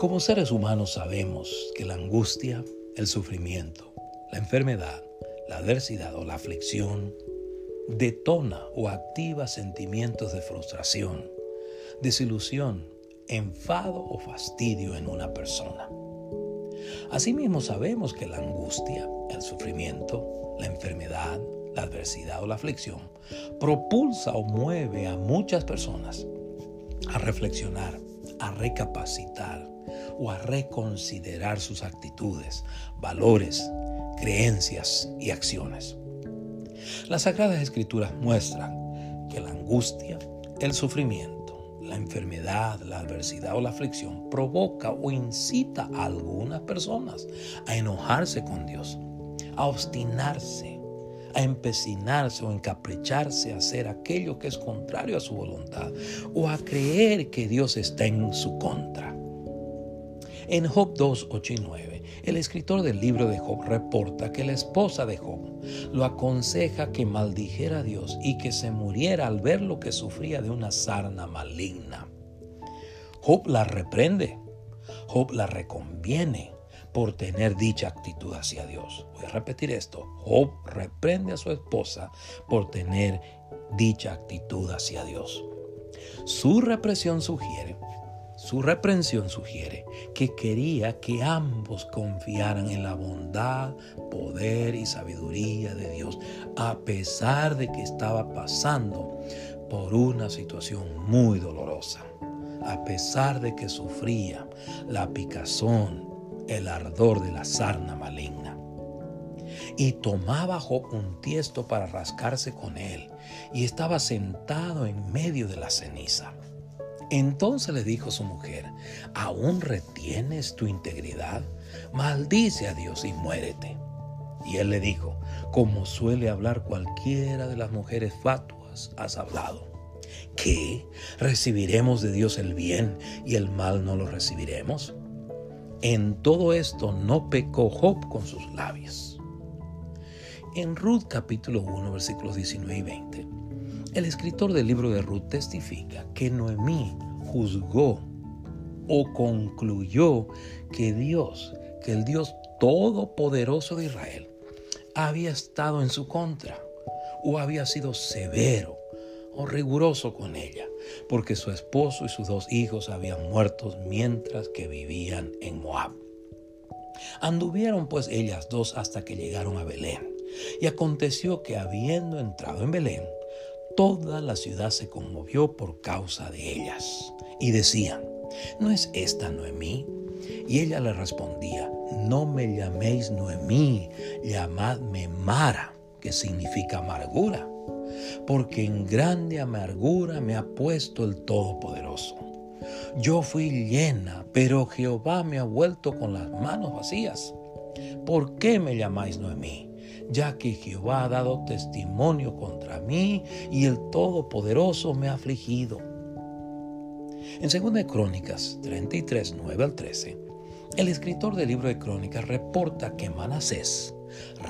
Como seres humanos sabemos que la angustia, el sufrimiento, la enfermedad, la adversidad o la aflicción detona o activa sentimientos de frustración, desilusión, enfado o fastidio en una persona. Asimismo sabemos que la angustia, el sufrimiento, la enfermedad, la adversidad o la aflicción propulsa o mueve a muchas personas a reflexionar, a recapacitar o a reconsiderar sus actitudes, valores, creencias y acciones. Las Sagradas Escrituras muestran que la angustia, el sufrimiento, la enfermedad, la adversidad o la aflicción provoca o incita a algunas personas a enojarse con Dios, a obstinarse, a empecinarse o encapricharse a hacer aquello que es contrario a su voluntad o a creer que Dios está en su contra. En Job 2, 8 y 9, el escritor del libro de Job reporta que la esposa de Job lo aconseja que maldijera a Dios y que se muriera al ver lo que sufría de una sarna maligna. Job la reprende, Job la reconviene por tener dicha actitud hacia Dios. Voy a repetir esto. Job reprende a su esposa por tener dicha actitud hacia Dios. Su represión sugiere, su reprensión sugiere que quería que ambos confiaran en la bondad, poder y sabiduría de Dios, a pesar de que estaba pasando por una situación muy dolorosa, a pesar de que sufría la picazón, el ardor de la sarna maligna. Y tomaba Job un tiesto para rascarse con él, y estaba sentado en medio de la ceniza. Entonces le dijo su mujer, ¿aún retienes tu integridad? Maldice a Dios y muérete. Y él le dijo, como suele hablar cualquiera de las mujeres fatuas, has hablado. ¿Qué? ¿Recibiremos de Dios el bien y el mal no lo recibiremos? En todo esto no pecó Job con sus labios. En Ruth capítulo 1 versículos 19 y 20, el escritor del libro de Ruth testifica que Noemí juzgó o concluyó que Dios, que el Dios todopoderoso de Israel, había estado en su contra o había sido severo o riguroso con ella, porque su esposo y sus dos hijos habían muerto mientras que vivían en Moab. Anduvieron pues ellas dos hasta que llegaron a Belén. Y aconteció que habiendo entrado en Belén, toda la ciudad se conmovió por causa de ellas. Y decían, ¿no es esta Noemí? Y ella le respondía, no me llaméis Noemí, llamadme Mara, que significa amargura porque en grande amargura me ha puesto el Todopoderoso. Yo fui llena, pero Jehová me ha vuelto con las manos vacías. ¿Por qué me llamáis Noemí? Ya que Jehová ha dado testimonio contra mí y el Todopoderoso me ha afligido. En 2 Crónicas 33, 9 al 13, el escritor del libro de Crónicas reporta que Manasés,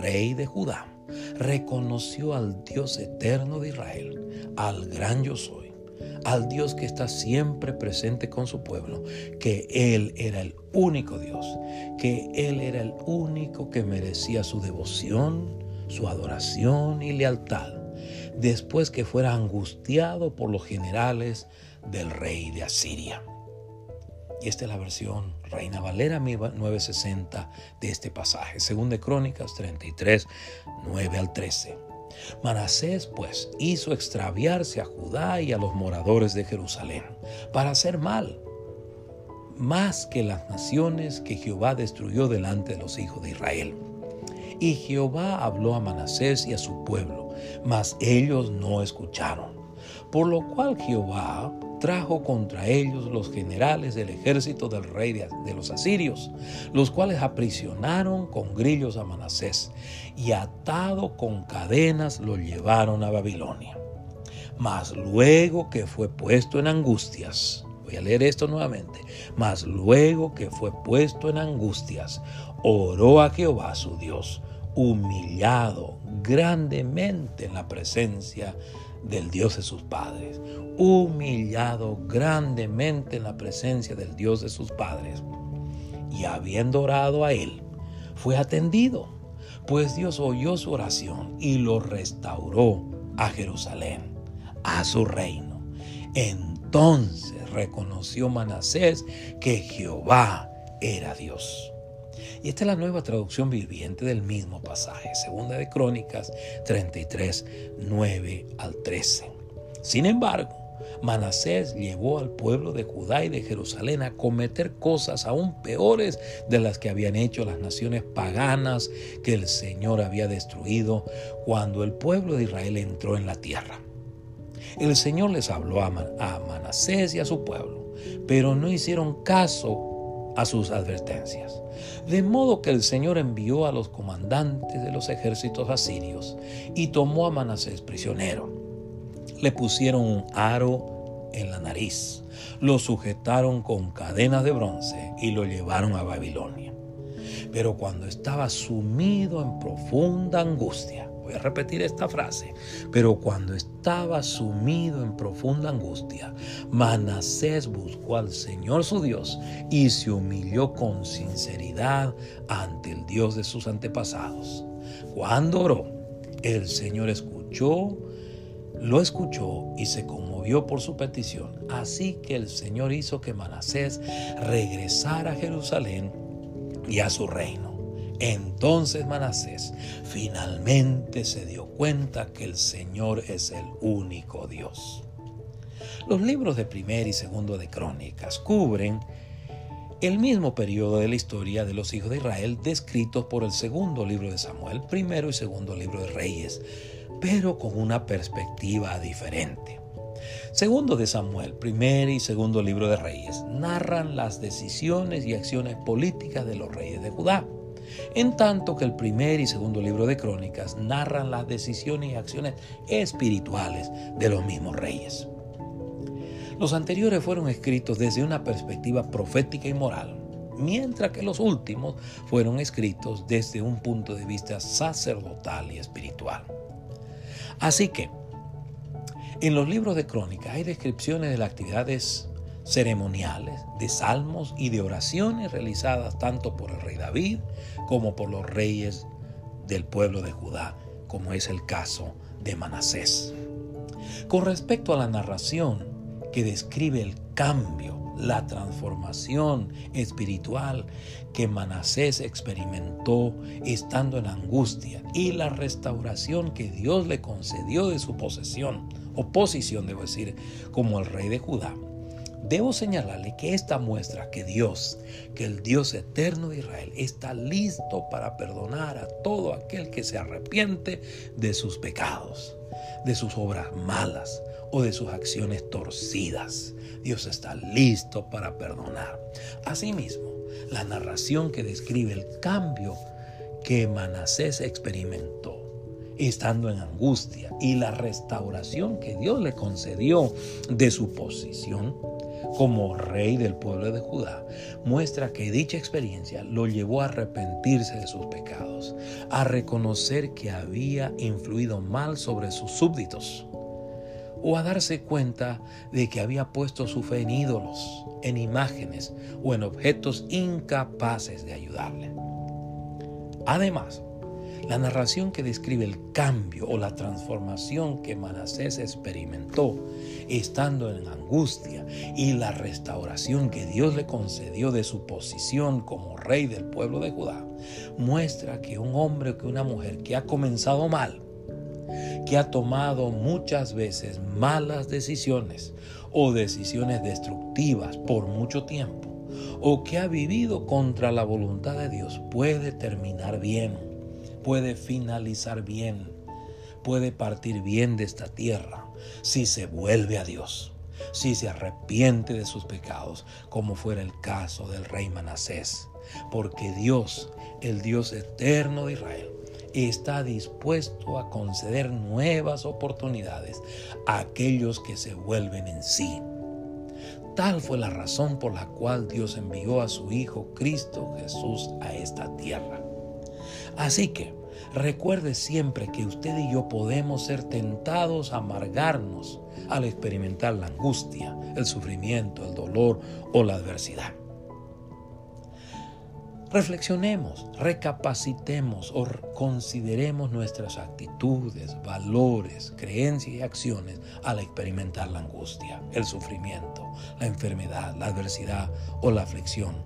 rey de Judá, reconoció al Dios eterno de Israel, al gran yo soy, al Dios que está siempre presente con su pueblo, que Él era el único Dios, que Él era el único que merecía su devoción, su adoración y lealtad, después que fuera angustiado por los generales del rey de Asiria. Y esta es la versión Reina Valera 960 de este pasaje, según de Crónicas 33, 9 al 13. Manasés pues hizo extraviarse a Judá y a los moradores de Jerusalén para hacer mal, más que las naciones que Jehová destruyó delante de los hijos de Israel. Y Jehová habló a Manasés y a su pueblo, mas ellos no escucharon. Por lo cual Jehová trajo contra ellos los generales del ejército del rey de, los asirios, los cuales aprisionaron con grillos a Manasés y atado con cadenas lo llevaron a Babilonia. Mas luego que fue puesto en angustias, voy a leer esto nuevamente, mas luego que fue puesto en angustias, oró a Jehová su Dios, humillado grandemente en la presencia del Dios de sus padres, humillado grandemente en la presencia del Dios de sus padres. Y habiendo orado a él, fue atendido, pues Dios oyó su oración y lo restauró a Jerusalén, a su reino. Entonces reconoció Manasés que Jehová era Dios. Y esta es la nueva traducción viviente del mismo pasaje, segunda de Crónicas 33, 9 al 13. Sin embargo, Manasés llevó al pueblo de Judá y de Jerusalén a cometer cosas aún peores de las que habían hecho las naciones paganas que el Señor había destruido cuando el pueblo de Israel entró en la tierra. El Señor les habló a, Manasés y a su pueblo, pero no hicieron caso a sus advertencias. De modo que el Señor envió a los comandantes de los ejércitos asirios y tomó a Manasés prisionero. Le pusieron un aro en la nariz, lo sujetaron con cadenas de bronce y lo llevaron a Babilonia. Pero cuando estaba sumido en profunda angustia, Voy a repetir esta frase. Pero cuando estaba sumido en profunda angustia, Manasés buscó al Señor su Dios y se humilló con sinceridad ante el Dios de sus antepasados. Cuando oró, el Señor escuchó, lo escuchó y se conmovió por su petición. Así que el Señor hizo que Manasés regresara a Jerusalén y a su reino. Entonces Manasés finalmente se dio cuenta que el Señor es el único Dios. Los libros de primer y segundo de Crónicas cubren el mismo periodo de la historia de los hijos de Israel descritos por el segundo libro de Samuel, primero y segundo libro de Reyes, pero con una perspectiva diferente. Segundo de Samuel, primer y segundo libro de Reyes, narran las decisiones y acciones políticas de los reyes de Judá en tanto que el primer y segundo libro de Crónicas narran las decisiones y acciones espirituales de los mismos reyes. Los anteriores fueron escritos desde una perspectiva profética y moral, mientras que los últimos fueron escritos desde un punto de vista sacerdotal y espiritual. Así que, en los libros de Crónicas hay descripciones de las actividades ceremoniales, de salmos y de oraciones realizadas tanto por el rey David como por los reyes del pueblo de Judá, como es el caso de Manasés. Con respecto a la narración que describe el cambio, la transformación espiritual que Manasés experimentó estando en angustia y la restauración que Dios le concedió de su posesión, o posición, debo decir, como el rey de Judá, Debo señalarle que esta muestra que Dios, que el Dios eterno de Israel, está listo para perdonar a todo aquel que se arrepiente de sus pecados, de sus obras malas o de sus acciones torcidas. Dios está listo para perdonar. Asimismo, la narración que describe el cambio que Manasés experimentó estando en angustia y la restauración que Dios le concedió de su posición como rey del pueblo de Judá, muestra que dicha experiencia lo llevó a arrepentirse de sus pecados, a reconocer que había influido mal sobre sus súbditos, o a darse cuenta de que había puesto su fe en ídolos, en imágenes o en objetos incapaces de ayudarle. Además, la narración que describe el cambio o la transformación que Manasés experimentó estando en angustia y la restauración que Dios le concedió de su posición como rey del pueblo de Judá muestra que un hombre o que una mujer que ha comenzado mal, que ha tomado muchas veces malas decisiones o decisiones destructivas por mucho tiempo, o que ha vivido contra la voluntad de Dios, puede terminar bien puede finalizar bien, puede partir bien de esta tierra si se vuelve a Dios, si se arrepiente de sus pecados, como fuera el caso del rey Manasés. Porque Dios, el Dios eterno de Israel, está dispuesto a conceder nuevas oportunidades a aquellos que se vuelven en sí. Tal fue la razón por la cual Dios envió a su Hijo Cristo Jesús a esta tierra Así que Recuerde siempre que usted y yo podemos ser tentados a amargarnos al experimentar la angustia, el sufrimiento, el dolor o la adversidad. Reflexionemos, recapacitemos o consideremos nuestras actitudes, valores, creencias y acciones al experimentar la angustia, el sufrimiento, la enfermedad, la adversidad o la aflicción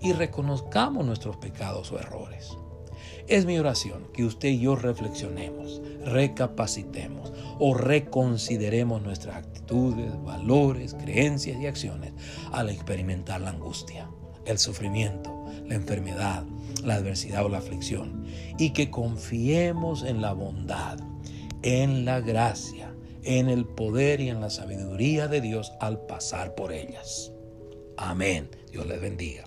y reconozcamos nuestros pecados o errores. Es mi oración que usted y yo reflexionemos, recapacitemos o reconsideremos nuestras actitudes, valores, creencias y acciones al experimentar la angustia, el sufrimiento, la enfermedad, la adversidad o la aflicción y que confiemos en la bondad, en la gracia, en el poder y en la sabiduría de Dios al pasar por ellas. Amén. Dios les bendiga.